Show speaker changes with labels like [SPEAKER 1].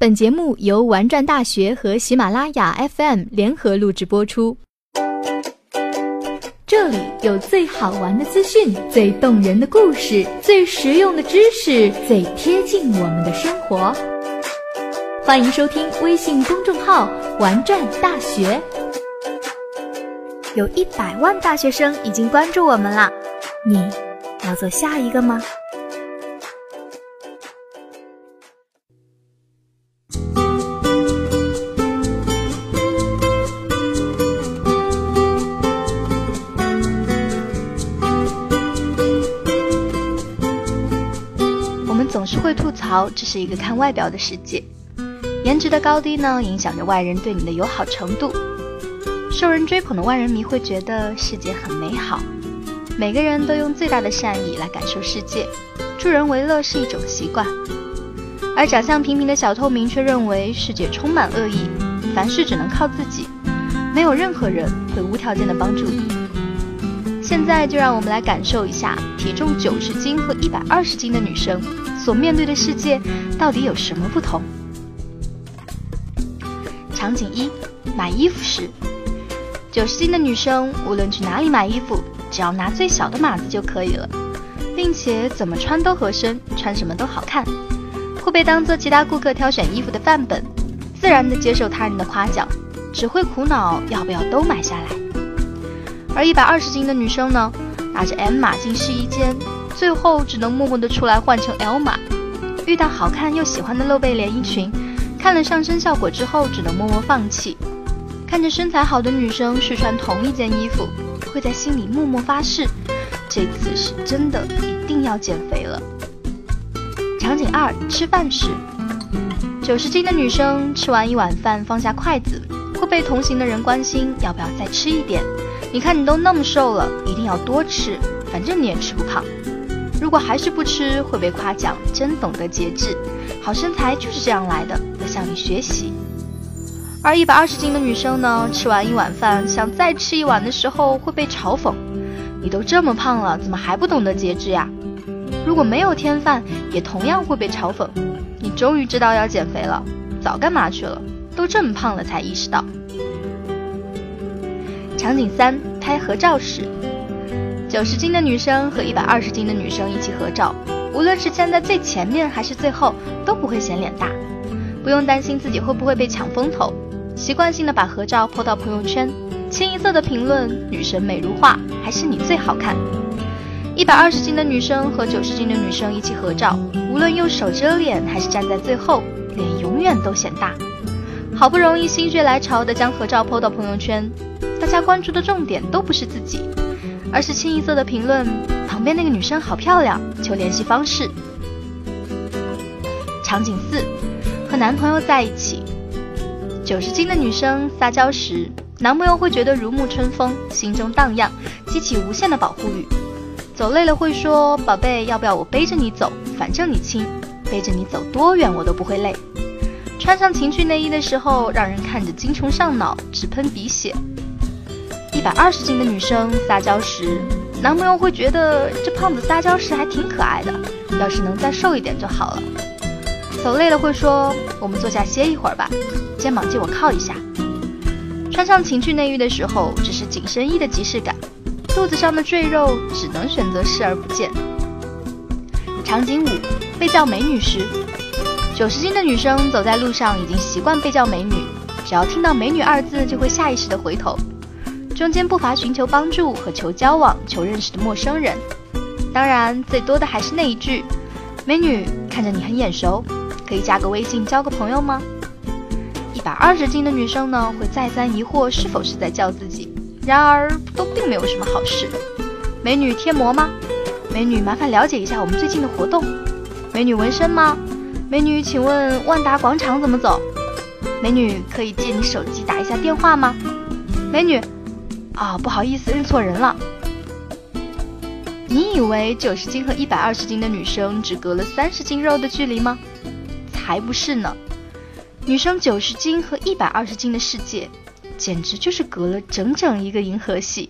[SPEAKER 1] 本节目由玩转大学和喜马拉雅 FM 联合录制播出。这里有最好玩的资讯、最动人的故事、最实用的知识、最贴近我们的生活。欢迎收听微信公众号“玩转大学”，有一百万大学生已经关注我们了！你要做下一个吗？我们总是会吐槽，这是一个看外表的世界，颜值的高低呢，影响着外人对你的友好程度。受人追捧的万人迷会觉得世界很美好，每个人都用最大的善意来感受世界，助人为乐是一种习惯。而长相平平的小透明却认为世界充满恶意，凡事只能靠自己，没有任何人会无条件的帮助你。现在就让我们来感受一下体重九十斤和一百二十斤的女生。所面对的世界到底有什么不同？场景一：买衣服时，九十斤的女生无论去哪里买衣服，只要拿最小的码子就可以了，并且怎么穿都合身，穿什么都好看，会被当做其他顾客挑选衣服的范本，自然的接受他人的夸奖，只会苦恼要不要都买下来。而一百二十斤的女生呢，拿着 M 码进试衣间。最后只能默默的出来换成 L 码，遇到好看又喜欢的露背连衣裙，看了上身效果之后只能默默放弃。看着身材好的女生试穿同一件衣服，会在心里默默发誓，这次是真的一定要减肥了。场景二：吃饭时，九十斤的女生吃完一碗饭放下筷子，会被同行的人关心要不要再吃一点。你看你都那么瘦了，一定要多吃，反正你也吃不胖。如果还是不吃，会被夸奖真懂得节制，好身材就是这样来的，要向你学习。而一百二十斤的女生呢，吃完一碗饭想再吃一碗的时候，会被嘲讽：“你都这么胖了，怎么还不懂得节制呀？”如果没有添饭，也同样会被嘲讽：“你终于知道要减肥了，早干嘛去了？都这么胖了才意识到。”场景三：拍合照时。九十斤的女生和一百二十斤的女生一起合照，无论是站在最前面还是最后，都不会显脸大，不用担心自己会不会被抢风头，习惯性的把合照 po 到朋友圈，清一色的评论：女神美如画，还是你最好看。一百二十斤的女生和九十斤的女生一起合照，无论用手遮脸还是站在最后，脸永远都显大。好不容易心血来潮的将合照 po 到朋友圈，大家关注的重点都不是自己。而是清一色的评论，旁边那个女生好漂亮，求联系方式。场景四，和男朋友在一起。九十斤的女生撒娇时，男朋友会觉得如沐春风，心中荡漾，激起无限的保护欲。走累了会说：“宝贝，要不要我背着你走？反正你轻，背着你走多远我都不会累。”穿上情趣内衣的时候，让人看着精虫上脑，直喷鼻血。一百二十斤的女生撒娇时，男朋友会觉得这胖子撒娇时还挺可爱的，要是能再瘦一点就好了。走累了会说：“我们坐下歇一会儿吧，肩膀借我靠一下。”穿上情趣内衣的时候，只是紧身衣的即视感，肚子上的赘肉只能选择视而不见。场景五：被叫美女时，九十斤的女生走在路上已经习惯被叫美女，只要听到“美女”二字，就会下意识的回头。中间不乏寻求帮助和求交往、求认识的陌生人，当然最多的还是那一句：“美女，看着你很眼熟，可以加个微信交个朋友吗？”一百二十斤的女生呢，会再三疑惑是否是在叫自己，然而都并没有什么好事。美女贴膜吗？美女，麻烦了解一下我们最近的活动。美女纹身吗？美女，请问万达广场怎么走？美女，可以借你手机打一下电话吗？美女。啊，不好意思，认错人了。你以为九十斤和一百二十斤的女生只隔了三十斤肉的距离吗？才不是呢！女生九十斤和一百二十斤的世界，简直就是隔了整整一个银河系。